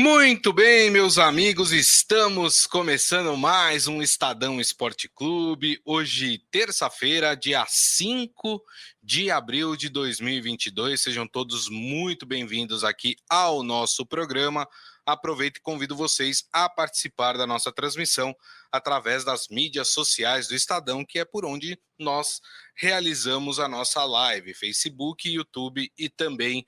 Muito bem, meus amigos, estamos começando mais um Estadão Esporte Clube. Hoje, terça-feira, dia 5 de abril de 2022. Sejam todos muito bem-vindos aqui ao nosso programa. Aproveito e convido vocês a participar da nossa transmissão através das mídias sociais do Estadão, que é por onde nós realizamos a nossa live: Facebook, YouTube e também o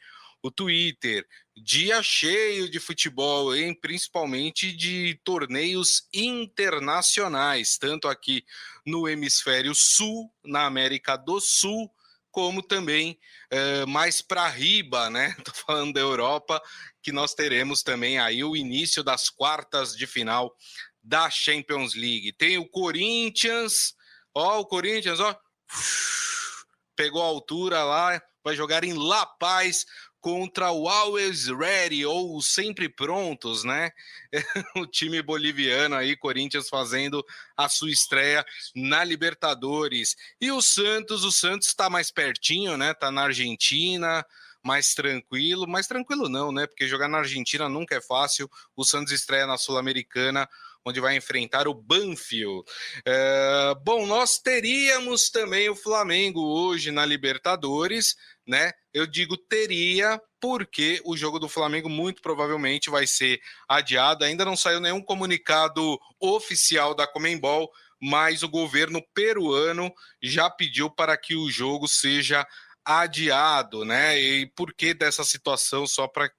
Twitter. Dia cheio de futebol, hein? principalmente de torneios internacionais, tanto aqui no hemisfério sul, na América do Sul, como também uh, mais para riba, né? Tô falando da Europa, que nós teremos também aí o início das quartas de final da Champions League. Tem o Corinthians, ó, o Corinthians, ó, pegou a altura lá, vai jogar em La Paz contra o Always Ready ou Sempre Prontos, né? o time boliviano aí, Corinthians fazendo a sua estreia na Libertadores. E o Santos, o Santos está mais pertinho, né? Tá na Argentina, mais tranquilo, mais tranquilo não, né? Porque jogar na Argentina nunca é fácil. O Santos estreia na Sul-Americana onde vai enfrentar o Banfield. É, bom, nós teríamos também o Flamengo hoje na Libertadores, né? Eu digo teria, porque o jogo do Flamengo muito provavelmente vai ser adiado. Ainda não saiu nenhum comunicado oficial da Comembol, mas o governo peruano já pediu para que o jogo seja adiado, né? E por que dessa situação, só para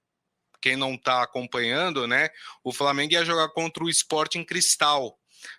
quem não está acompanhando, né? O Flamengo ia jogar contra o Sporting Cristal,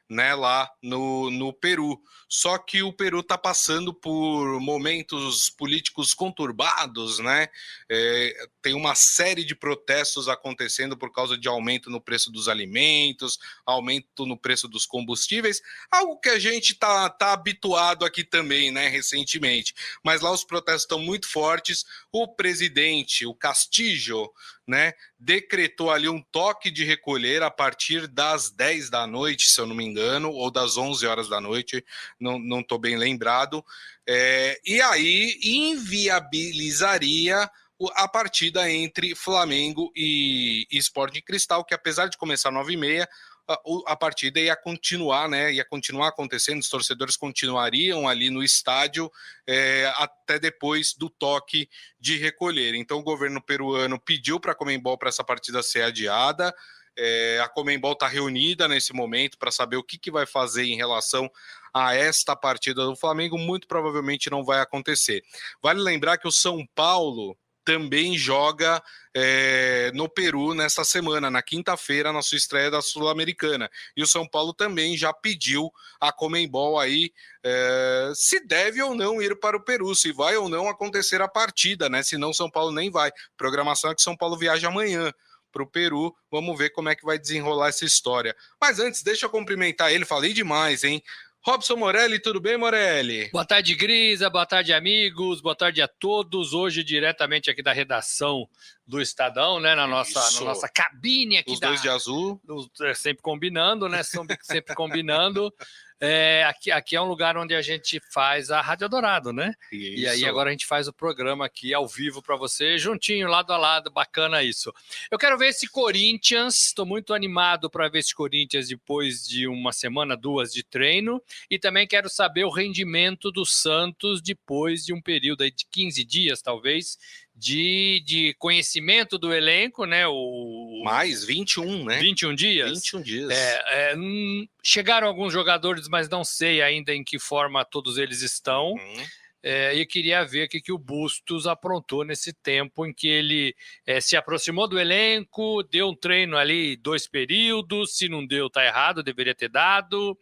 né? Lá no, no Peru. Só que o Peru está passando por momentos políticos conturbados, né? É, tem uma série de protestos acontecendo por causa de aumento no preço dos alimentos, aumento no preço dos combustíveis, algo que a gente está tá habituado aqui também, né? Recentemente. Mas lá os protestos estão muito fortes. O presidente, o Castillo, né, decretou ali um toque de recolher a partir das 10 da noite, se eu não me engano, ou das 11 horas da noite, não estou bem lembrado, é, e aí inviabilizaria a partida entre Flamengo e, Sporting Cristal, que apesar de começar 9 e meia, a, partida ia continuar, né? Ia continuar acontecendo, os torcedores continuariam ali no estádio é, até depois do toque de recolher. Então, o governo peruano pediu para a Comembol para essa partida ser adiada. É, a Comembol está reunida nesse momento para saber o que, que vai fazer em relação a esta partida do Flamengo. Muito provavelmente não vai acontecer. Vale lembrar que o São Paulo também joga é, no Peru nesta semana, na quinta-feira, na sua estreia da Sul-Americana. E o São Paulo também já pediu a Comembol aí é, se deve ou não ir para o Peru, se vai ou não acontecer a partida, né? Senão São Paulo nem vai. Programação é que São Paulo viaja amanhã para o Peru. Vamos ver como é que vai desenrolar essa história. Mas antes, deixa eu cumprimentar ele. Falei demais, hein? Robson Morelli, tudo bem, Morelli? Boa tarde, Grisa, boa tarde, amigos, boa tarde a todos. Hoje, diretamente aqui da redação do Estadão, né? Na nossa, na nossa cabine aqui. Os da, dois de azul. É, sempre combinando, né? Sempre combinando. É, aqui, aqui é um lugar onde a gente faz a Rádio Dourado, né? Isso. E aí agora a gente faz o programa aqui ao vivo para você, juntinho, lado a lado, bacana isso. Eu quero ver esse Corinthians, estou muito animado para ver esse Corinthians depois de uma semana, duas de treino, e também quero saber o rendimento do Santos depois de um período aí de 15 dias, talvez, de, de conhecimento do elenco, né? O, Mais 21, né? 21 dias. 21 dias. É, é, hum, chegaram alguns jogadores, mas não sei ainda em que forma todos eles estão. Uhum. É, e queria ver o que, que o Bustos aprontou nesse tempo em que ele é, se aproximou do elenco, deu um treino ali, dois períodos, se não deu, tá errado, deveria ter dado,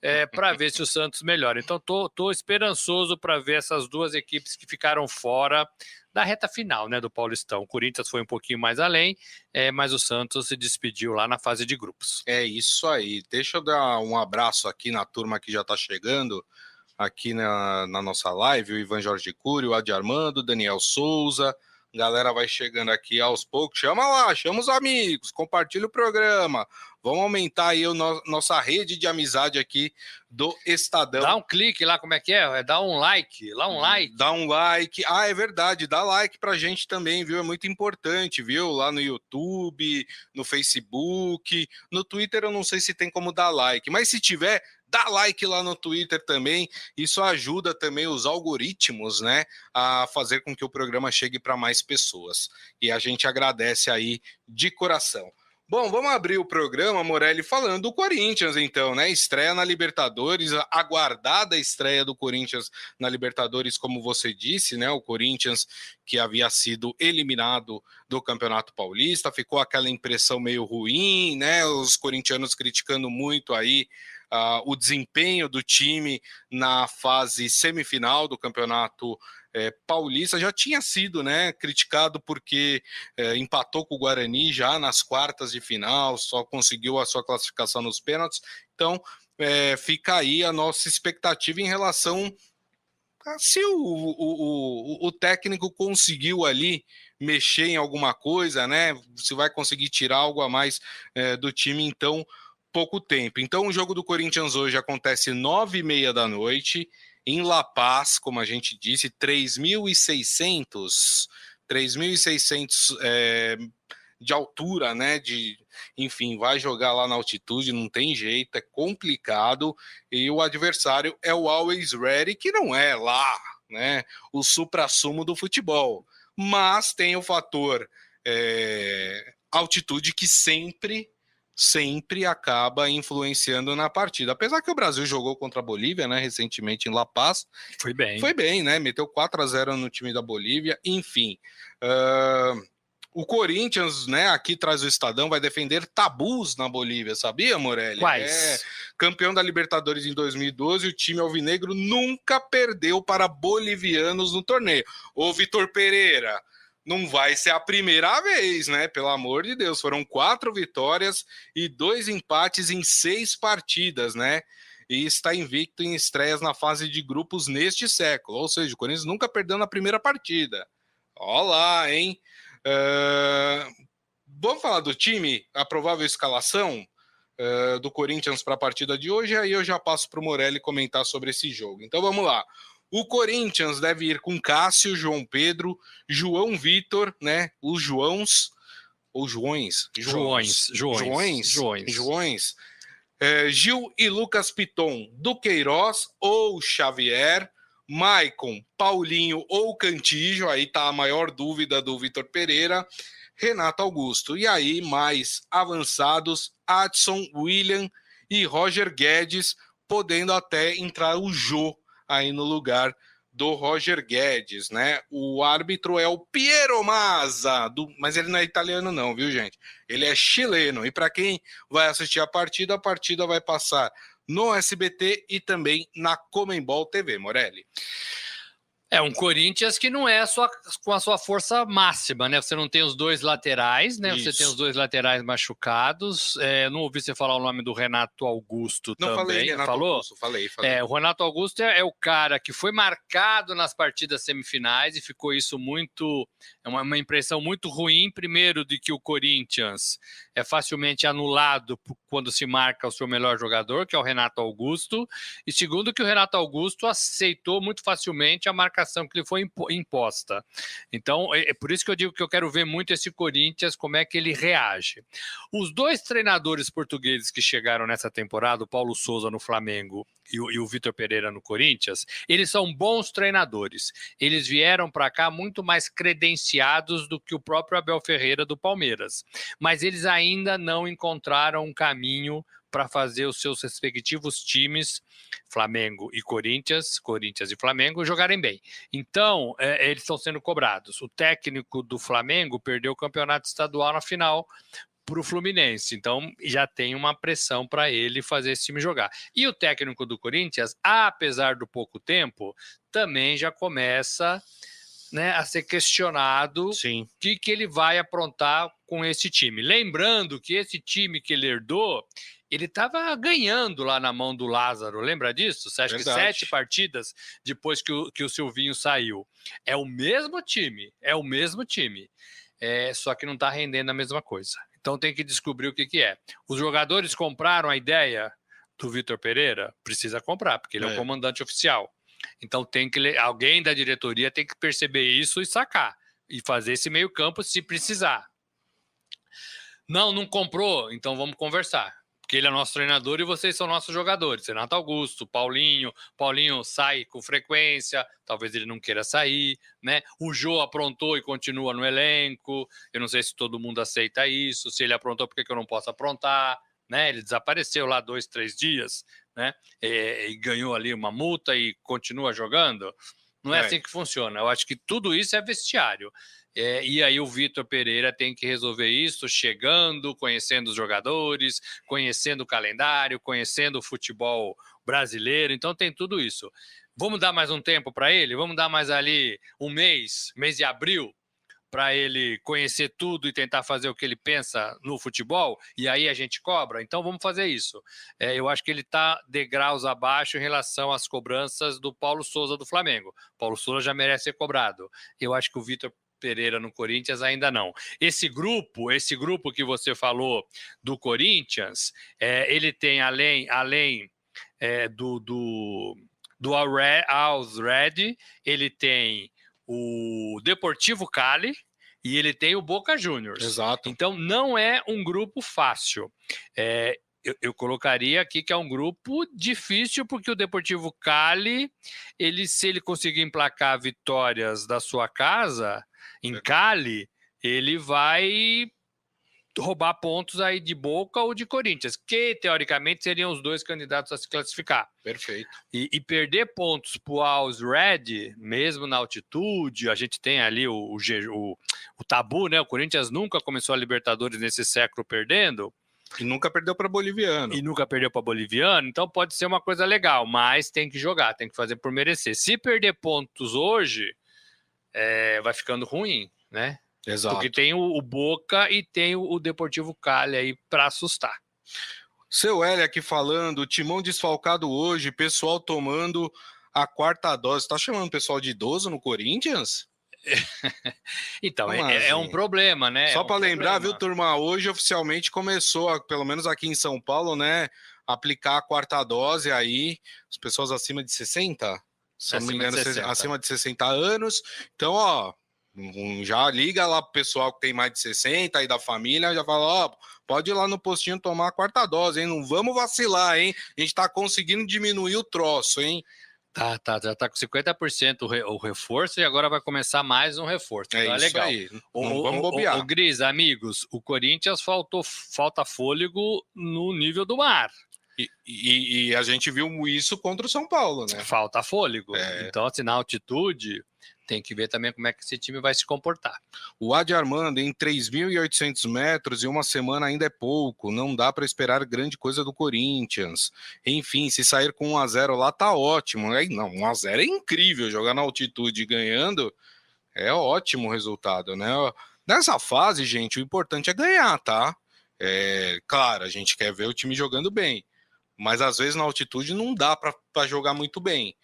é, para ver se o Santos melhora. Então, tô, tô esperançoso para ver essas duas equipes que ficaram fora da reta final né, do Paulistão. O Corinthians foi um pouquinho mais além, é, mas o Santos se despediu lá na fase de grupos. É isso aí. Deixa eu dar um abraço aqui na turma que já está chegando aqui na, na, nossa live, o Ivan Jorge Cury, o Adi Armando, Daniel Souza, galera vai chegando aqui aos poucos. Chama lá, chama os amigos, compartilha o programa. Vamos aumentar aí a no, nossa rede de amizade aqui do Estadão. Dá um clique lá, como é que é? é dá um like, lá um like. Dá um like. Ah, é verdade, dá like pra gente também, viu? É muito importante, viu? Lá no YouTube, no Facebook, no Twitter eu não sei se tem como dar like, mas se tiver, dá like lá no Twitter também. Isso ajuda também os algoritmos, né, a fazer com que o programa chegue para mais pessoas. E a gente agradece aí de coração. Bom, vamos abrir o programa, Morelli, falando do Corinthians, então, né? Estreia na Libertadores, aguardada estreia do Corinthians na Libertadores, como você disse, né? O Corinthians que havia sido eliminado do Campeonato Paulista, ficou aquela impressão meio ruim, né? Os corintianos criticando muito aí uh, o desempenho do time na fase semifinal do campeonato é, paulista já tinha sido né, criticado porque é, empatou com o Guarani já nas quartas de final, só conseguiu a sua classificação nos pênaltis. Então é, fica aí a nossa expectativa em relação a se o, o, o, o técnico conseguiu ali mexer em alguma coisa, né? Se vai conseguir tirar algo a mais é, do time, então pouco tempo. Então, o jogo do Corinthians hoje acontece nove e meia da noite em La Paz, como a gente disse, 3.600 3.600 é, de altura, né? De, enfim, vai jogar lá na altitude, não tem jeito, é complicado. E o adversário é o Always Ready, que não é lá, né? O supra-sumo do futebol, mas tem o fator é, altitude que sempre sempre acaba influenciando na partida. Apesar que o Brasil jogou contra a Bolívia, né, recentemente em La Paz. Foi bem. Foi bem, né? Meteu 4 a 0 no time da Bolívia. Enfim. Uh, o Corinthians, né, aqui traz o Estadão, vai defender tabus na Bolívia, sabia, Morelli? Quais? É, campeão da Libertadores em 2012, o time alvinegro nunca perdeu para bolivianos no torneio. Ô, Vitor Pereira, não vai ser a primeira vez, né? Pelo amor de Deus, foram quatro vitórias e dois empates em seis partidas, né? E está invicto em estreias na fase de grupos neste século, ou seja, o Corinthians nunca perdeu na primeira partida. Olá, hein? Uh... Vamos falar do time, a provável escalação uh, do Corinthians para a partida de hoje, aí eu já passo para o Morelli comentar sobre esse jogo. Então vamos lá. O Corinthians deve ir com Cássio, João Pedro, João Vitor, né? Os Joãos ou Joões? Joões. Joões. Joões. Joões. É, Gil e Lucas Piton, Duqueiroz ou Xavier, Maicon, Paulinho ou Cantijo, aí tá a maior dúvida do Vitor Pereira, Renato Augusto. E aí, mais avançados, Adson, William e Roger Guedes, podendo até entrar o Jô aí no lugar do Roger Guedes, né? O árbitro é o Piero Mazza, do... mas ele não é italiano não, viu, gente? Ele é chileno. E para quem vai assistir a partida, a partida vai passar no SBT e também na Comembol TV, Morelli. É um Corinthians que não é só com a sua força máxima, né? Você não tem os dois laterais, né? Isso. Você tem os dois laterais machucados. É, não ouvi você falar o nome do Renato Augusto não também. Falei, Renato Falou? Augusto, falei, falei. É, o Renato Augusto é, é, o cara que foi marcado nas partidas semifinais e ficou isso muito. É uma, uma impressão muito ruim, primeiro, de que o Corinthians é facilmente anulado quando se marca o seu melhor jogador, que é o Renato Augusto, e segundo, que o Renato Augusto aceitou muito facilmente a marca marcação que lhe foi imposta. Então, é, é por isso que eu digo que eu quero ver muito esse Corinthians, como é que ele reage. Os dois treinadores portugueses que chegaram nessa temporada, o Paulo Souza no Flamengo e o, o Vitor Pereira no Corinthians, eles são bons treinadores. Eles vieram para cá muito mais credenciados do que o próprio Abel Ferreira do Palmeiras. Mas eles ainda não encontraram um caminho para fazer os seus respectivos times, Flamengo e Corinthians, Corinthians e Flamengo, jogarem bem. Então, é, eles estão sendo cobrados. O técnico do Flamengo perdeu o campeonato estadual na final para o Fluminense. Então já tem uma pressão para ele fazer esse time jogar. E o técnico do Corinthians, apesar do pouco tempo, também já começa né, a ser questionado o que, que ele vai aprontar com esse time. Lembrando que esse time que ele herdou, ele estava ganhando lá na mão do Lázaro, lembra disso? Você acha Verdade. que sete partidas depois que o, que o Silvinho saiu. É o mesmo time, é o mesmo time. É, só que não está rendendo a mesma coisa. Então tem que descobrir o que, que é. Os jogadores compraram a ideia do Vitor Pereira? Precisa comprar, porque ele é, é o comandante oficial. Então tem que alguém da diretoria tem que perceber isso e sacar e fazer esse meio campo se precisar. Não, não comprou, então vamos conversar porque ele é nosso treinador e vocês são nossos jogadores. Renato Augusto, Paulinho, Paulinho sai com frequência, talvez ele não queira sair, né? O Jô aprontou e continua no elenco. Eu não sei se todo mundo aceita isso. Se ele aprontou, por que eu não posso aprontar? Né? Ele desapareceu lá dois, três dias, né? E, e ganhou ali uma multa e continua jogando. Não é, é assim que funciona. Eu acho que tudo isso é vestiário. É, e aí o Vitor Pereira tem que resolver isso, chegando, conhecendo os jogadores, conhecendo o calendário, conhecendo o futebol brasileiro. Então tem tudo isso. Vamos dar mais um tempo para ele? Vamos dar mais ali um mês, mês de abril, para ele conhecer tudo e tentar fazer o que ele pensa no futebol, e aí a gente cobra. Então vamos fazer isso. É, eu acho que ele está degraus abaixo em relação às cobranças do Paulo Souza do Flamengo. Paulo Souza já merece ser cobrado. Eu acho que o Vitor Pereira no Corinthians ainda não. Esse grupo, esse grupo que você falou do Corinthians, é, ele tem além, além é, do, do, do Al's Red, ele tem o Deportivo Cali e ele tem o Boca Juniors. Exato. Então não é um grupo fácil. É, eu, eu, colocaria aqui que é um grupo difícil, porque o Deportivo Cali, ele, se ele conseguir emplacar vitórias da sua casa, em Cali, ele vai roubar pontos aí de Boca ou de Corinthians, que teoricamente seriam os dois candidatos a se classificar. Perfeito. E, e perder pontos para o Alls Red, mesmo na altitude, a gente tem ali o, o, o, o tabu, né? O Corinthians nunca começou a Libertadores nesse século perdendo. E nunca perdeu para boliviano. E nunca perdeu para boliviano, então pode ser uma coisa legal, mas tem que jogar, tem que fazer por merecer. Se perder pontos hoje, é, vai ficando ruim, né? Exato. Porque tem o, o Boca e tem o, o Deportivo Cali aí para assustar. Seu Hélio aqui falando, timão desfalcado hoje, pessoal tomando a quarta dose. Tá chamando o pessoal de idoso no Corinthians? então, é, assim? é, um problema, né? Só é um para lembrar, viu, turma? Hoje oficialmente começou, pelo menos aqui em São Paulo, né? Aplicar a quarta dose aí, as pessoas acima de 60? Se não me engano, de acima de 60 anos. Então, ó, já liga lá pro pessoal que tem mais de 60 aí da família, já fala, ó, pode ir lá no postinho tomar a quarta dose, hein? Não vamos vacilar, hein? A gente tá conseguindo diminuir o troço, hein? Tá, tá, já tá com 50% o, o reforço e agora vai começar mais um reforço. É então, é legal. Aí. Não o, vamos bobear. O, o, Gris, amigos, o Corinthians faltou, falta fôlego no nível do mar. E, e, e, a gente viu isso contra o São Paulo, né? Falta fôlego. É. Então, assim, na altitude, tem que ver também como é que esse time vai se comportar. O Adi Armando, em 3.800 metros e uma semana ainda é pouco. Não dá para esperar grande coisa do Corinthians. Enfim, se sair com 1 a 0 lá, tá ótimo. É, não, 1 a 0 é incrível. Jogar na altitude ganhando é ótimo resultado, né? Nessa fase, gente, o importante é ganhar, tá? É, claro, a gente quer ver o time jogando bem mas às vezes na altitude não dá para jogar muito bem.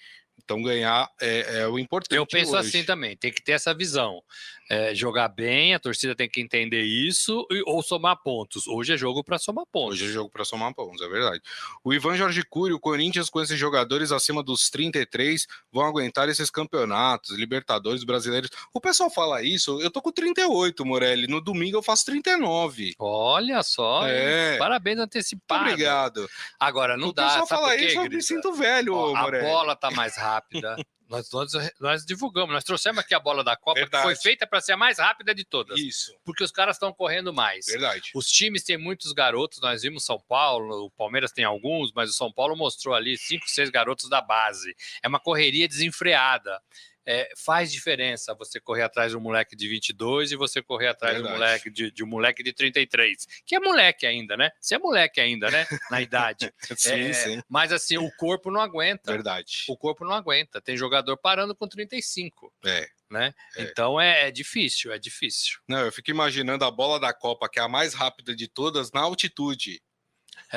Então ganhar é, é o importante. Eu penso hoje. assim também, tem que ter essa visão é, jogar bem, a torcida tem que entender isso, e, ou somar pontos. Hoje é jogo para somar pontos. Hoje é jogo para somar pontos, é verdade. O Ivan Jorge Cury, o Corinthians com esses jogadores acima dos 33 vão aguentar esses campeonatos, Libertadores brasileiros. O pessoal fala isso, eu tô com 38, Morelli. No domingo eu faço 39. Olha só, é. parabéns antecipado. obrigado. Agora, não o dá. O pessoal fala isso, eu me sinto velho, Ó, Morelli. A bola tá mais rápida. Nós, nós, nós, divulgamos, nós trouxemos aqui a bola da Copa, Verdade. que foi feita para ser a mais rápida de todas. Isso. Porque os caras estão correndo mais. Verdade. Os times têm muitos garotos, nós vimos São Paulo, o Palmeiras tem alguns, mas o São Paulo mostrou ali cinco, seis garotos da base. É uma correria desenfreada é, faz diferença você correr atrás de um moleque de 22 e você correr atrás de um moleque de, de, um moleque de 33, que é moleque ainda, né? Você é moleque ainda, né? Na idade. sim, é, sim. Mas assim, o corpo não aguenta. Verdade. O corpo não aguenta. Tem jogador parando com 35. É. Né? É. Então é, é, difícil, é difícil. Não, eu fico imaginando a bola da Copa, que é a mais rápida de todas, na altitude.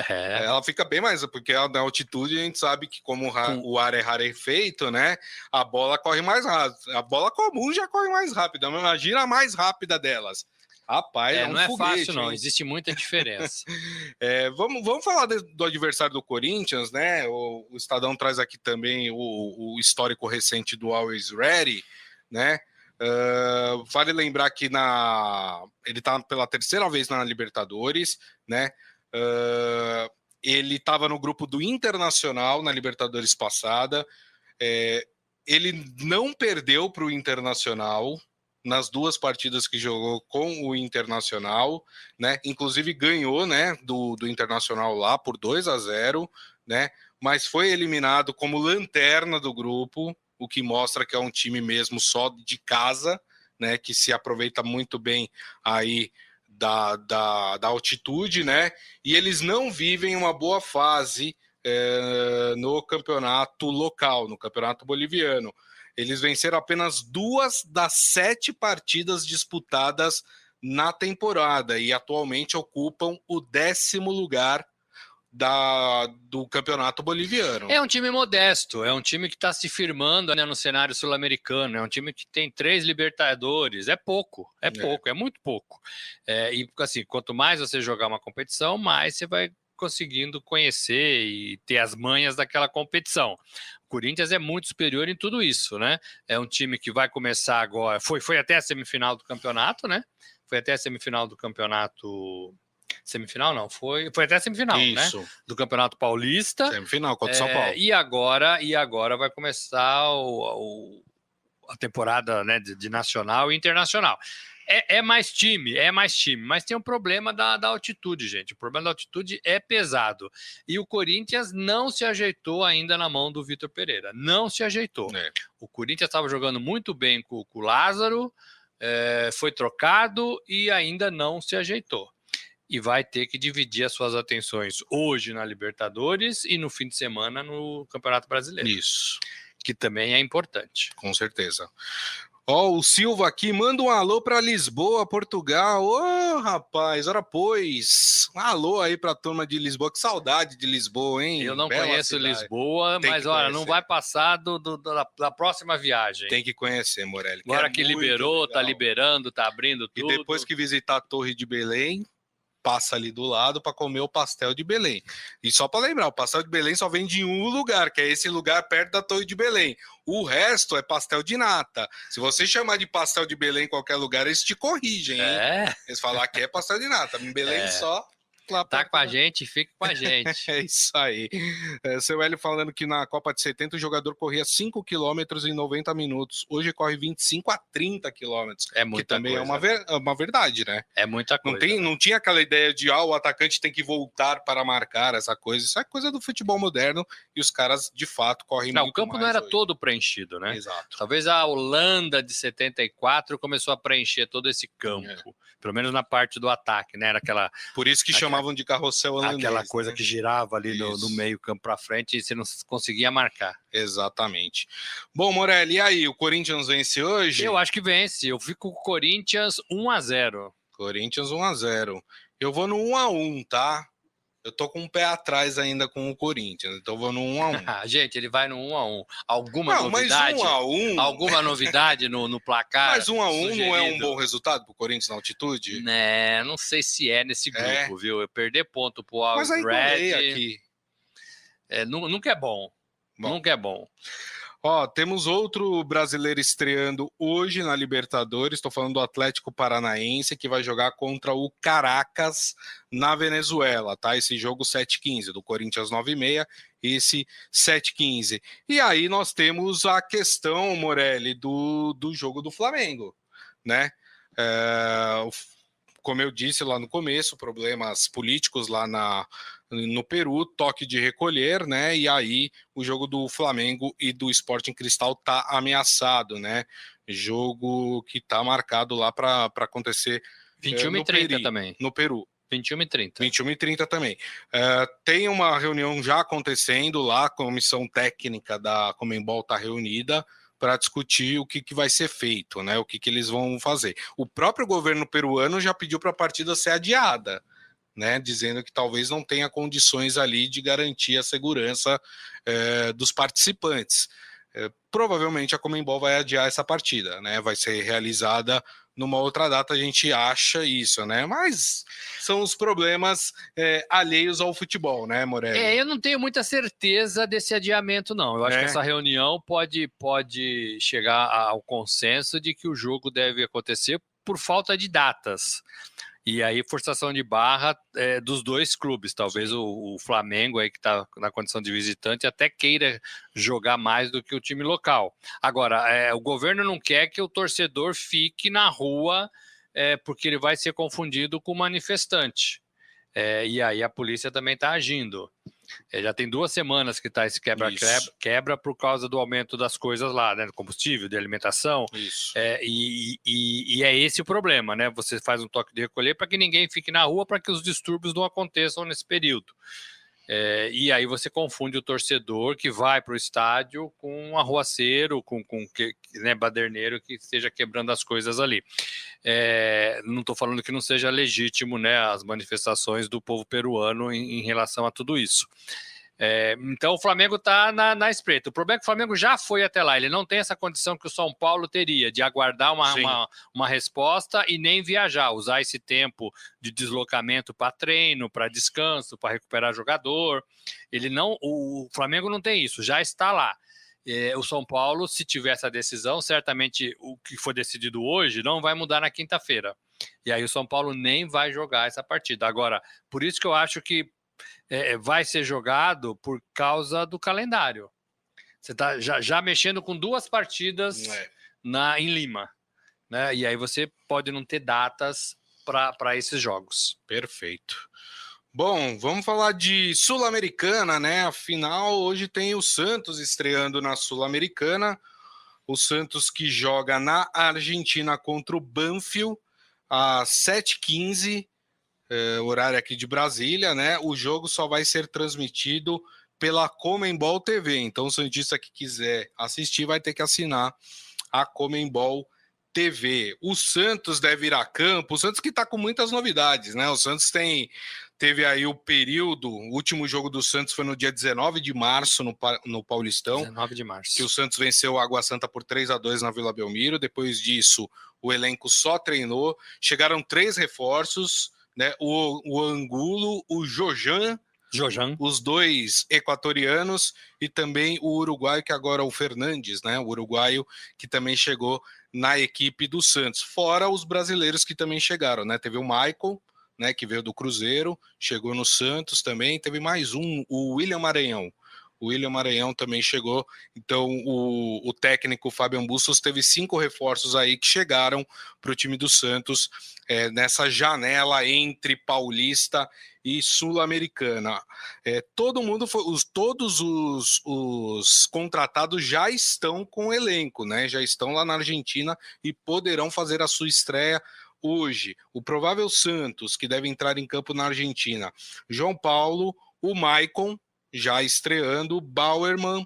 É. Ela fica bem mais, porque na altitude a gente sabe que como o ar é rarefeito, né? A bola corre mais rápido. A bola comum já corre mais rápido. Imagina a mais rápida delas. Rapaz, é, é um não é foguete, fácil, não. Hein? Existe muita diferença. é, vamos, vamos falar de, do adversário do Corinthians, né? O, o Estadão traz aqui também o, o, histórico recente do Always Ready, né? Uh, vale lembrar que na, ele está pela terceira vez na Libertadores, né? Uh, ele estava no grupo do Internacional na Libertadores passada. É, ele não perdeu para o Internacional nas duas partidas que jogou com o Internacional, né? Inclusive ganhou, né, do, do Internacional lá por 2 a 0, né? Mas foi eliminado como lanterna do grupo, o que mostra que é um time mesmo só de casa, né? Que se aproveita muito bem aí da, da, da altitude, né? E eles não vivem uma boa fase é, no campeonato local, no campeonato boliviano. Eles venceram apenas duas das sete partidas disputadas na temporada e atualmente ocupam o décimo lugar da, do campeonato boliviano. É um time modesto, é um time que está se firmando né, no cenário sul-americano, é um time que tem três Libertadores, é pouco, é, é. pouco, é muito pouco. É, e assim, quanto mais você jogar uma competição, mais você vai conseguindo conhecer e ter as manhas daquela competição. O Corinthians é muito superior em tudo isso, né? É um time que vai começar agora, foi, foi até a semifinal do campeonato, né? Foi até a semifinal do campeonato Semifinal não, foi, foi até semifinal, né? Isso. né? Do Campeonato Paulista. Semifinal contra o é, São Paulo. E agora, e agora vai começar o, o a temporada né, de, de, nacional e internacional. É, é, mais time, é mais time, mas tem um problema da, da altitude, gente. O problema da altitude é pesado. E o Corinthians não se ajeitou ainda na mão do Vitor Pereira. Não se ajeitou. É. O Corinthians estava jogando muito bem com, com o Lázaro, é, foi trocado e ainda não se ajeitou e vai ter que dividir as suas atenções hoje na Libertadores e no fim de semana no Campeonato Brasileiro. Isso. Que também é importante. Com certeza. Ó, oh, o Silva aqui manda um alô para Lisboa, Portugal. Ô, oh, rapaz, ora pois. Um alô aí para a turma de Lisboa. Que saudade de Lisboa, hein? Eu não Bela conheço cidade. Lisboa, Tem mas olha, não vai passar do, do, da, da, próxima viagem. Tem que conhecer, Morelli. Agora que, que liberou, legal. tá liberando, tá abrindo tudo. E depois que visitar a Torre de Belém, passa ali do lado para comer o pastel de Belém. E só para lembrar, o pastel de Belém só vende em um lugar, que é esse lugar perto da Torre de Belém. O resto é pastel de nata. Se você chamar de pastel de Belém em qualquer lugar, eles te corrigem, hein? É. Eles falam que é pastel de nata. Em Belém é. só lá Tá com a gente, fica com a gente. é isso aí. É, seu Hélio falando que na Copa de 70 o jogador corria 5 km em 90 minutos. Hoje corre 25 a 30 km. É muita que também é coisa, é uma, ver, é uma verdade, né? É muita coisa. Não, tem, não tinha aquela ideia de ah, o atacante tem que voltar para marcar essa coisa. Isso é coisa do futebol moderno e os caras de fato correm não, muito O campo não era hoje. todo preenchido, né? Exato. Talvez a Holanda de 74 começou a preencher todo esse campo. É. Pelo menos na parte do ataque, né? Era aquela. Por isso que aquela... chamavam de carrossel holandês. Aquela coisa né? que girava ali no, no, meio campo para frente e você não conseguia marcar. Exatamente. Bom, Morelli, e aí? O Corinthians vence hoje? Eu acho que vence. Eu fico com o Corinthians 1 a 0 Corinthians 1 a 0 Eu vou no 1 a 1 tá? Eu tô com um pé atrás ainda com o Corinthians, então vou no 1 a 1. Gente, ele vai no 1 a 1. Alguma não, novidade? Mas 1 a 1. Alguma novidade no, no placar? Mas 1 a 1 sugerido? não é um bom resultado pro Corinthians na altitude? Né, não sei se é nesse grupo, é. viu? Eu perder ponto pro Alves Red. aqui. É, nunca é bom. bom. Nunca é bom. Ó, temos outro brasileiro estreando hoje na Libertadores. Estou falando do Atlético Paranaense, que vai jogar contra o Caracas na Venezuela, tá? Esse jogo 7-15, do Corinthians 9-6, esse 7-15. E aí nós temos a questão, Morelli, do, do jogo do Flamengo, né? É, como eu disse lá no começo, problemas políticos lá na, no Peru, toque de recolher, né? E aí o jogo do Flamengo e do Sporting Cristal tá ameaçado, né? Jogo que tá marcado lá para acontecer 21 é, e 30 Peri, também. No Peru. 21 e 30. 21 e 30 também. Uh, tem uma reunião já acontecendo lá, a comissão técnica da Comembol está reunida para discutir o que, que vai ser feito, né? O que, que eles vão fazer. O próprio governo peruano já pediu para a partida ser adiada né, dizendo que talvez não tenha condições ali de garantir a segurança é, dos participantes. É, provavelmente a Comembol vai adiar essa partida, né? Vai ser realizada numa outra data, a gente acha isso, né? Mas são os problemas é, alheios ao futebol, né, Morelli? É, eu não tenho muita certeza desse adiamento, não. Eu acho é. que essa reunião pode, pode chegar ao consenso de que o jogo deve acontecer por falta de datas. E aí, forçação de barra é, dos dois clubes. Talvez o, o, Flamengo, aí que está na condição de visitante, até queira jogar mais do que o time local. Agora, é, o governo não quer que o torcedor fique na rua, é, porque ele vai ser confundido com manifestante. E aí a polícia também está agindo. É, já tem duas semanas que está esse quebra-quebra quebra por causa do aumento das coisas lá, né? Do combustível, de alimentação. É, e, e, e, é esse o problema, né? Você faz um toque de recolher para que ninguém fique na rua, para que os distúrbios não aconteçam nesse período. É, e aí você confunde o torcedor que vai para o estádio com um arruaceiro, com, com né, baderneiro que esteja quebrando as coisas ali. É, não estou falando que não seja legítimo né, as manifestações do povo peruano em, em relação a tudo isso. É, então o Flamengo está na, na espreita. O problema é que o Flamengo já foi até lá. Ele não tem essa condição que o São Paulo teria de aguardar uma, uma, uma, resposta e nem viajar, usar esse tempo de deslocamento para treino, para descanso, para recuperar jogador. Ele não, o Flamengo não tem isso, já está lá. É, o São Paulo, se tiver essa decisão, certamente o que foi decidido hoje não vai mudar na quinta-feira. E aí o São Paulo nem vai jogar essa partida. Agora, por isso que eu acho que é, é, vai ser jogado por causa do calendário. Você está já, já mexendo com duas partidas é. na, em Lima. Né? E aí você pode não ter datas para esses jogos. Perfeito. Bom, vamos falar de Sul-Americana, né? Afinal, hoje tem o Santos estreando na Sul-Americana. O Santos que joga na Argentina contra o Banfield às 7h15 é, horário aqui de Brasília, né? O jogo só vai ser transmitido pela Comembol TV. Então, o Santista que quiser assistir vai ter que assinar a Comembol TV. O Santos deve ir a campo. O Santos que está com muitas novidades, né? O Santos tem teve aí o período, o último jogo do Santos foi no dia 19 de março no, no Paulistão. 19 de março. Que o Santos venceu o Água Santa por 3 a 2 na Vila Belmiro. Depois disso, o elenco só treinou. Chegaram três reforços né? O, o Angulo, o Jojan, Jojan, os dois equatorianos e também o uruguaio que agora é o Fernandes, né? O uruguaio que também chegou na equipe do Santos. Fora os brasileiros que também chegaram, né? Teve o Michael, né? Que veio do Cruzeiro, chegou no Santos também. Teve mais um, o William Maranhão. O William Maranhão também chegou. Então, o, o técnico Fábio Bustos teve cinco reforços aí que chegaram para o time do Santos é, nessa janela entre Paulista e Sul-Americana. É, todo mundo foi, os, todos os, os contratados já estão com o elenco, né? Já estão lá na Argentina e poderão fazer a sua estreia hoje. O provável Santos, que deve entrar em campo na Argentina, João Paulo, o Maicon, já estreando Bauerman,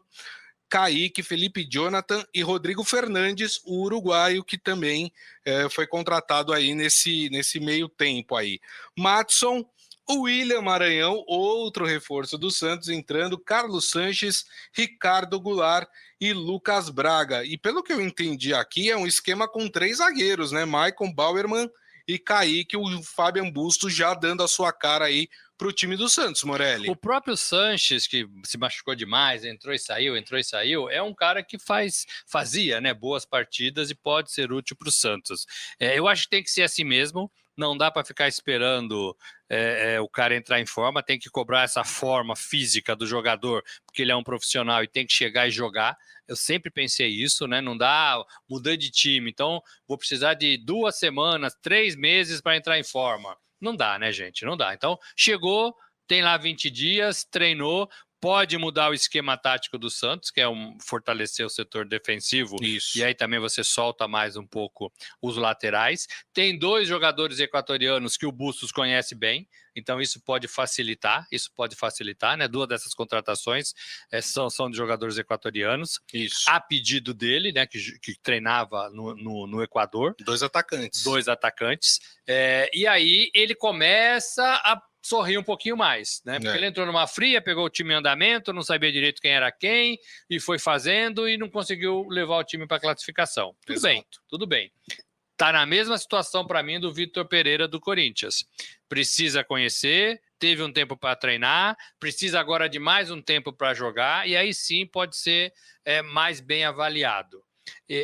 Kaique, Felipe Jonathan e Rodrigo Fernandes, o uruguaio que também é, foi contratado aí nesse, nesse meio tempo aí. Matson, William Maranhão, outro reforço do Santos, entrando, Carlos Sanches, Ricardo Goulart e Lucas Braga. E pelo que eu entendi aqui, é um esquema com três zagueiros, né? Maicon Bauerman e Kaique, o Fabian Busto já dando a sua cara aí para o time do Santos, Morelli. O próprio Sanches, que se machucou demais, entrou e saiu, entrou e saiu, é um cara que faz, fazia né, boas partidas e pode ser útil para o Santos. É, eu acho que tem que ser assim mesmo. Não dá para ficar esperando é, é, o cara entrar em forma, tem que cobrar essa forma física do jogador, porque ele é um profissional e tem que chegar e jogar. Eu sempre pensei isso, né? Não dá mudar de time, então vou precisar de duas semanas, três meses para entrar em forma. Não dá, né, gente? Não dá. Então, chegou, tem lá 20 dias, treinou, pode mudar o esquema tático do Santos, que é um, fortalecer o setor defensivo. Isso. E aí também você solta mais um pouco os laterais. Tem dois jogadores equatorianos que o Bustos conhece bem, então isso pode facilitar, isso pode facilitar, né? Duas dessas contratações é, são, são de jogadores equatorianos. Isso. A pedido dele, né? Que, que treinava no, no, no, Equador. Dois atacantes. Dois atacantes. É, e aí ele começa a sorrir um pouquinho mais, né? Porque é. ele entrou numa fria, pegou o time em andamento, não sabia direito quem era quem e foi fazendo e não conseguiu levar o time para classificação. Tudo Exato. bem, tudo bem. Tá na mesma situação para mim do Vitor Pereira do Corinthians. Precisa conhecer, teve um tempo para treinar, precisa agora de mais um tempo para jogar e aí sim pode ser é, mais bem avaliado.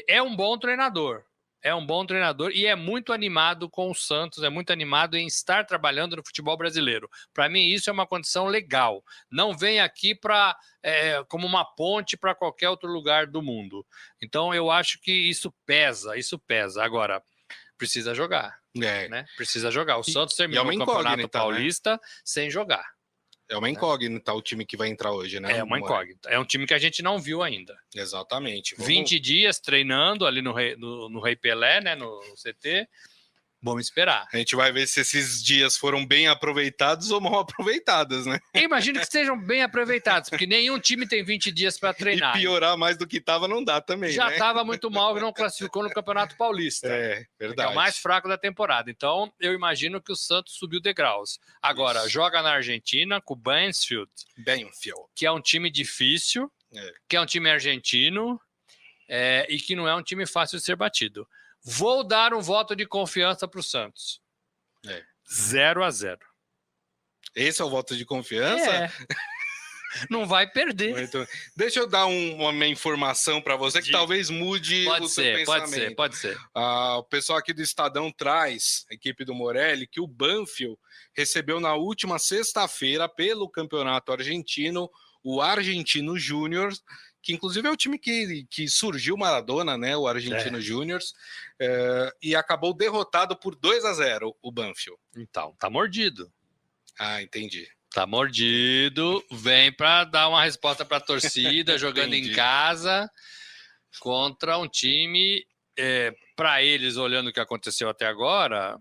É um bom treinador, é um bom treinador e é muito animado com o Santos, é muito animado em estar trabalhando no futebol brasileiro. Para mim, isso é uma condição legal. Não vem aqui para é, como uma ponte para qualquer outro lugar do mundo. Então, eu acho que isso pesa, isso pesa. Agora, precisa jogar. É. Né? Precisa jogar. O Santos terminou é o Campeonato né? Paulista né? sem jogar. É uma incógnita o time que vai entrar hoje, né? É uma incógnita. É um time que a gente não viu ainda. Exatamente. Vamos... 20 dias treinando ali no Rei, no, no Rei Pelé, né? No, no CT. Vamos esperar. A gente vai ver se esses dias foram bem aproveitados ou mal aproveitados, né? Eu imagino que sejam bem aproveitados, porque nenhum time tem 20 dias para treinar. E piorar mais do que estava não dá também. Já estava né? muito mal e não classificou no Campeonato Paulista. É, verdade. é o mais fraco da temporada. Então, eu imagino que o Santos subiu degraus. Agora, Isso. joga na Argentina com o Bansfield. Banfield. Que é um time difícil, é. que é um time argentino é, e que não é um time fácil de ser batido. Vou dar um voto de confiança para o Santos. É. 0 a 0 Esse é o voto de confiança? É. Não vai perder. Muito... Deixa eu dar um, uma informação para você que talvez mude pode o ser, seu pensamento. Pode ser, pode ser. Ah, o pessoal aqui do Estadão traz, a equipe do Morelli, que o Banfield recebeu na última sexta-feira, pelo Campeonato Argentino, o Argentino Júnior, que inclusive é o time que, que surgiu Maradona, né? O Argentino é. Júnior, é, e acabou derrotado por 2 a 0 o Banfield. Então, tá mordido. Ah, entendi. Tá mordido, vem para dar uma resposta para a torcida, jogando em casa contra um time, é, para eles, olhando o que aconteceu até agora,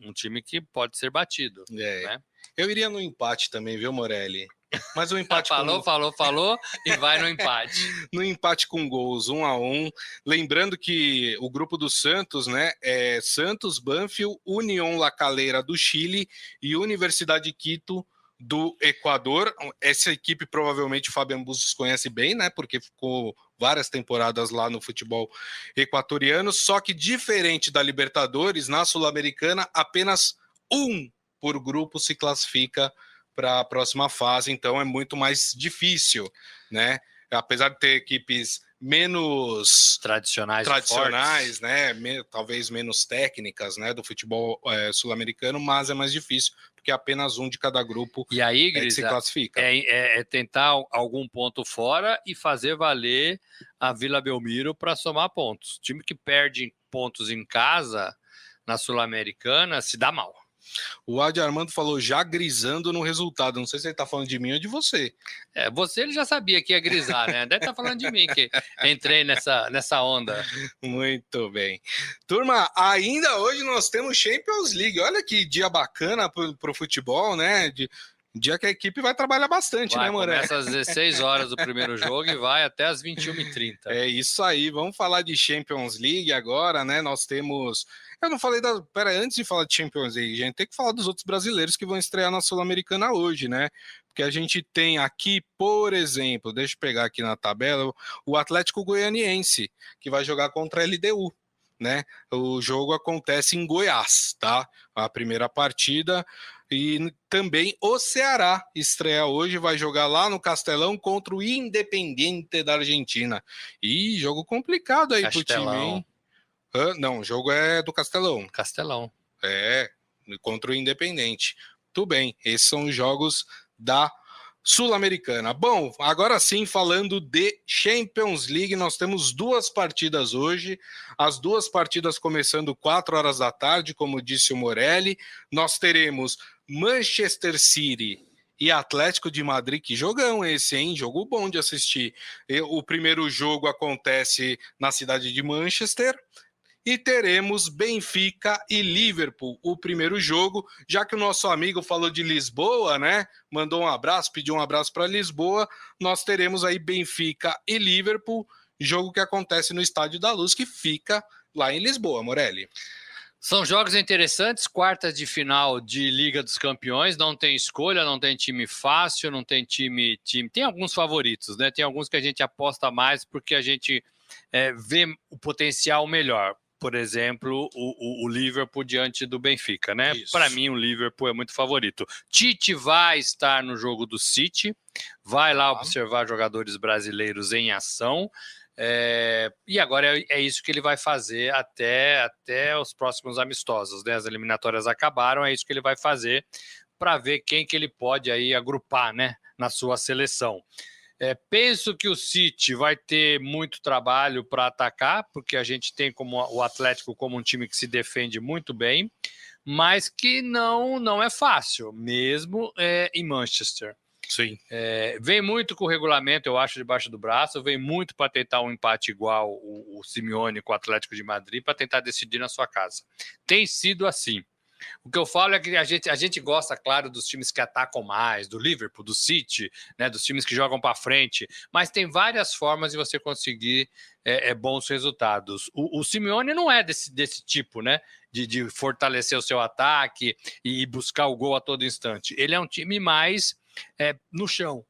um time que pode ser batido. É. Né? Eu iria no empate também, viu, Morelli? Mas o empate falou, com... falou, falou e vai no empate. no empate com gols, um a um. Lembrando que o grupo do Santos, né, é Santos, Banfield, União La Calera do Chile e Universidade de Quito do Equador. Essa equipe provavelmente o Fabian Bustos conhece bem, né? Porque ficou várias temporadas lá no futebol equatoriano. Só que diferente da Libertadores, na Sul-Americana, apenas um por grupo se classifica para a próxima fase, então é muito mais difícil, né? Apesar de ter equipes menos tradicionais, tradicionais, né? Me, talvez menos técnicas, né? Do futebol é, sul-americano, mas é mais difícil porque apenas um de cada grupo e aí, é se classifica. É, é, é, tentar algum ponto fora e fazer valer a Vila Belmiro para somar pontos. O time que perde pontos em casa na sul-americana se dá mal. O Adi Armando falou já grisando no resultado. Não sei se ele está falando de mim ou de você. É, você ele já sabia que ia grisar, né? Deve estar tá falando de mim que entrei nessa, nessa onda. Muito bem. Turma, ainda hoje nós temos Champions League. Olha que dia bacana para o futebol, né? De, dia que a equipe vai trabalhar bastante, vai, né, Moré? Começa às 16 horas do primeiro jogo e vai até às 21h30. É isso aí. Vamos falar de Champions League agora, né? Nós temos eu não falei da. Pera, antes de falar de Champions League, gente, tem que falar dos outros brasileiros que vão estrear na Sul-Americana hoje, né? Porque a gente tem aqui, por exemplo, deixa eu pegar aqui na tabela, o Atlético Goianiense, que vai jogar contra a LDU. Né? O jogo acontece em Goiás, tá? A primeira partida e também o Ceará estreia hoje, vai jogar lá no Castelão contra o Independiente da Argentina. E jogo complicado aí Castelão. pro time, hein? não, o jogo é do Castelão. Castelão. É, contra o Independente. Tudo bem, esses são os jogos da Sul-Americana. Bom, agora sim, falando de Champions League, nós temos duas partidas hoje. As duas partidas começando 4 horas da tarde, como disse o Morelli. Nós teremos Manchester City e Atlético de Madrid, que jogão esse, hein? Jogo bom de assistir. O primeiro jogo acontece na cidade de Manchester, e teremos Benfica e Liverpool, o primeiro jogo, já que o nosso amigo falou de Lisboa, né? Mandou um abraço, pediu um abraço para Lisboa. Nós teremos aí Benfica e Liverpool, jogo que acontece no Estádio da Luz, que fica lá em Lisboa, Morelli. São jogos interessantes, quartas de final de Liga dos Campeões, não tem escolha, não tem time fácil, não tem time, time. Tem alguns favoritos, né? Tem alguns que a gente aposta mais porque a gente é, vê o potencial melhor. Por exemplo, o, o, o Liverpool diante do Benfica, né? Para mim, o Liverpool é muito favorito. Tite vai estar no jogo do City, vai lá observar jogadores brasileiros em ação. É, e agora é, é, isso que ele vai fazer até, até os próximos amistosos. Né? As eliminatórias acabaram, é isso que ele vai fazer para ver quem que ele pode aí agrupar né, na sua seleção. É, penso que o City vai ter muito trabalho para atacar, porque a gente tem como o Atlético como um time que se defende muito bem, mas que não não é fácil, mesmo é, em Manchester. Sim. É, vem muito com o regulamento, eu acho, debaixo do braço, vem muito para tentar um empate igual o, o Simeone com o Atlético de Madrid, para tentar decidir na sua casa. Tem sido assim. O que eu falo é que a gente, a gente gosta, claro, dos times que atacam mais, do Liverpool, do City, né, dos times que jogam para frente, mas tem várias formas de você conseguir é, é, bons resultados. O, o Simeone não é desse, desse tipo, né? De, de fortalecer o seu ataque e buscar o gol a todo instante. Ele é um time mais é, no chão.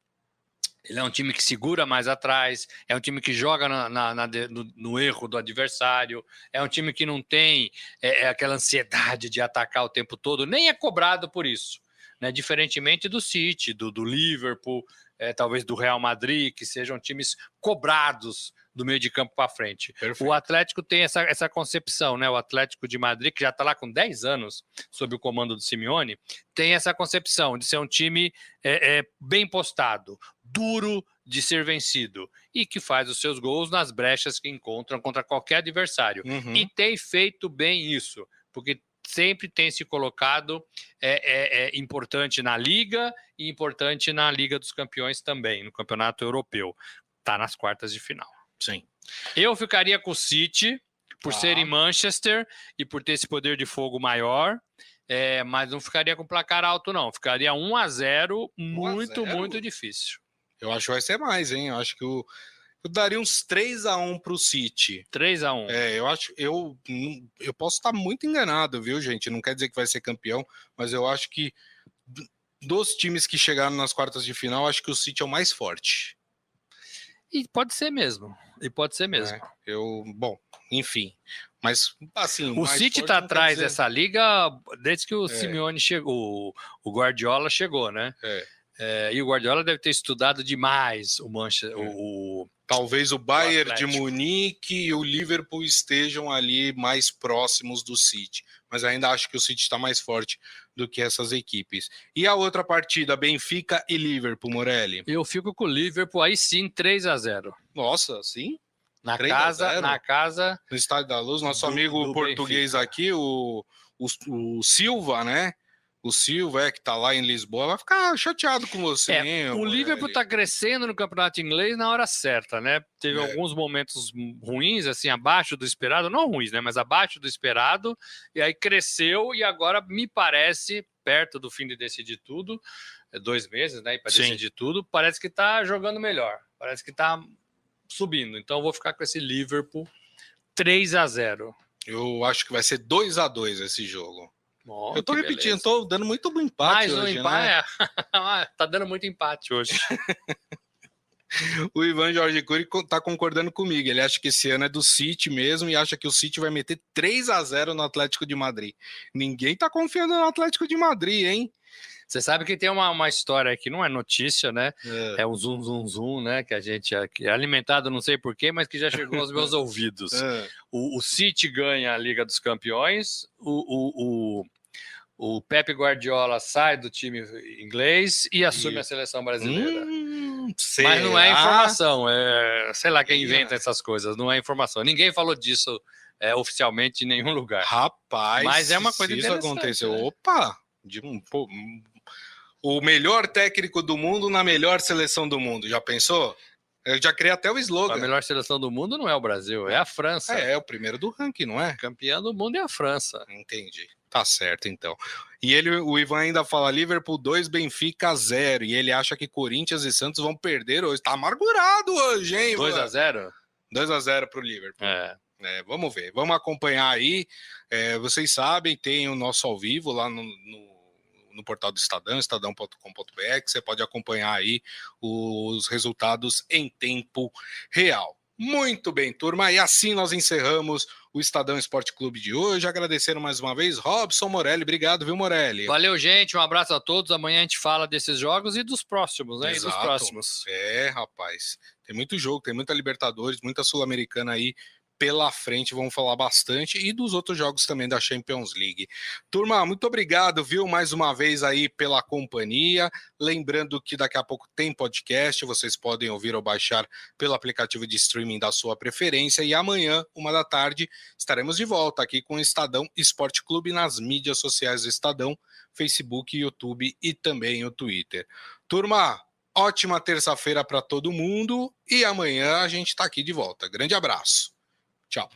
Ele é um time que segura mais atrás, é um time que joga na, na, na, no, no, erro do adversário, é um time que não tem é, é aquela ansiedade de atacar o tempo todo, nem é cobrado por isso. Né? Diferentemente do City, do, do Liverpool, é, talvez do Real Madrid, que sejam times cobrados do meio de campo para frente. Perfeito. O Atlético tem essa, essa concepção, né? O Atlético de Madrid, que já está lá com 10 anos sob o comando do Simeone, tem essa concepção de ser um time é, é, bem postado, duro de ser vencido e que faz os seus gols nas brechas que encontram contra qualquer adversário. Uhum. E tem feito bem isso, porque sempre tem se colocado é, é, é, importante na Liga e importante na Liga dos Campeões também, no Campeonato Europeu. Está nas quartas de final. Sim. Eu ficaria com o City, por ah. ser em Manchester e por ter esse poder de fogo maior. É, mas não ficaria com placar alto, não. Ficaria 1 a 0 muito, 0? muito difícil. Eu acho que vai ser mais, hein? Eu acho que o. Eu daria uns 3 a 1 para o City. 3 a 1 É, eu acho. Eu, eu posso estar muito enganado, viu, gente? Não quer dizer que vai ser campeão, mas eu acho que dos times que chegaram nas quartas de final, acho que o City é o mais forte. E pode ser mesmo. E pode ser mesmo. É, eu, bom, enfim. Mas, assim. O City está atrás dizer... dessa liga desde que o é. Simeone chegou, o Guardiola chegou, né? É. É, e o Guardiola deve ter estudado demais o Manchester, é. o, Talvez o Bayern o de Munique e o Liverpool estejam ali mais próximos do City, mas ainda acho que o City está mais forte do que essas equipes. E a outra partida, Benfica e Liverpool, Morelli? Eu fico com o Liverpool aí sim, 3 a 0. Nossa, sim? Na casa, na casa. No Estádio da Luz, nosso do, amigo do português Benfica. aqui, o, o, o Silva, né? O Silva, é, que tá lá em Lisboa, vai ficar chateado com você. É, hein, o Liverpool tá crescendo no campeonato inglês na hora certa, né? Teve é. alguns momentos ruins, assim, abaixo do esperado, não ruins, né? Mas abaixo do esperado, e aí cresceu e agora me parece, perto do fim de decidir tudo, é dois meses, né? Para decidir tudo, parece que tá jogando melhor, parece que tá subindo. Então eu vou ficar com esse Liverpool 3 a 0 Eu acho que vai ser 2 a 2 esse jogo. Oh, eu tô repetindo, beleza. tô dando muito empate Mais hoje, um empate, né? É. tá dando muito empate hoje. o Ivan Jorge Cury tá concordando comigo. Ele acha que esse ano é do City mesmo e acha que o City vai meter 3 a 0 no Atlético de Madrid. Ninguém tá confiando no Atlético de Madrid, hein? Você sabe que tem uma, uma história que não é notícia, né? É. é um zum, zum, zum, né? Que a gente é, é alimentado, não sei porquê, mas que já chegou aos meus ouvidos. É. O, o City ganha a Liga dos Campeões, o, o, o, o Pepe Guardiola sai do time inglês e assume e... a seleção brasileira. Hum, mas não é informação, é sei lá quem inventa essas coisas, não é informação. Ninguém falou disso é, oficialmente em nenhum lugar. Rapaz, mas é uma coisa se isso aconteceu, né? opa, de um, o melhor técnico do mundo na melhor seleção do mundo. Já pensou? Eu já criei até o slogan. A melhor seleção do mundo não é o Brasil, é a França. É, é o primeiro do ranking, não é? Campeã do mundo é a França. Entendi. Tá certo, então. E ele, o Ivan ainda fala Liverpool 2, Benfica 0. E ele acha que Corinthians e Santos vão perder hoje. Tá amargurado hoje, hein? 2 a 0 2 a 0 pro Liverpool. É. É, vamos ver, vamos acompanhar aí. É, vocês sabem, tem o nosso ao vivo lá no, no no portal do Estadão, estadão.com.br, que você pode acompanhar aí os resultados em tempo real. Muito bem, turma, e assim nós encerramos o Estadão Esporte Clube de hoje. Agradecendo mais uma vez, Robson Morelli. Obrigado, viu, Morelli? Valeu, gente. Um abraço a todos. Amanhã a gente fala desses jogos e dos próximos, né? Exato. E dos próximos. É, rapaz. Tem muito jogo, tem muita Libertadores, muita Sul-Americana aí pela frente, vamos falar bastante, e dos outros jogos também da Champions League. Turma, muito obrigado, viu, mais uma vez aí pela companhia. Lembrando que daqui a pouco tem podcast, vocês podem ouvir ou baixar pelo aplicativo de streaming da sua preferência. E amanhã, uma da tarde, estaremos de volta aqui com o Estadão Esporte Clube nas mídias sociais do Estadão, Facebook, YouTube e também o Twitter. Turma, ótima terça-feira para todo mundo e amanhã a gente está aqui de volta. Grande abraço. Ciao.